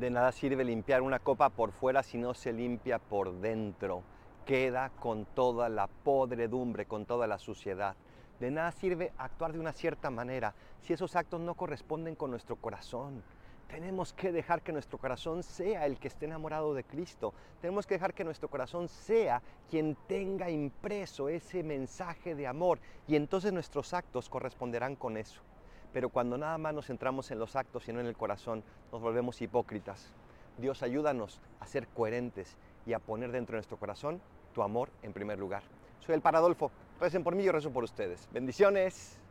De nada sirve limpiar una copa por fuera si no se limpia por dentro. Queda con toda la podredumbre, con toda la suciedad. De nada sirve actuar de una cierta manera si esos actos no corresponden con nuestro corazón. Tenemos que dejar que nuestro corazón sea el que esté enamorado de Cristo. Tenemos que dejar que nuestro corazón sea quien tenga impreso ese mensaje de amor y entonces nuestros actos corresponderán con eso. Pero cuando nada más nos centramos en los actos y no en el corazón, nos volvemos hipócritas. Dios ayúdanos a ser coherentes y a poner dentro de nuestro corazón tu amor en primer lugar. Soy el Paradolfo. Recen por mí, yo rezo por ustedes. Bendiciones.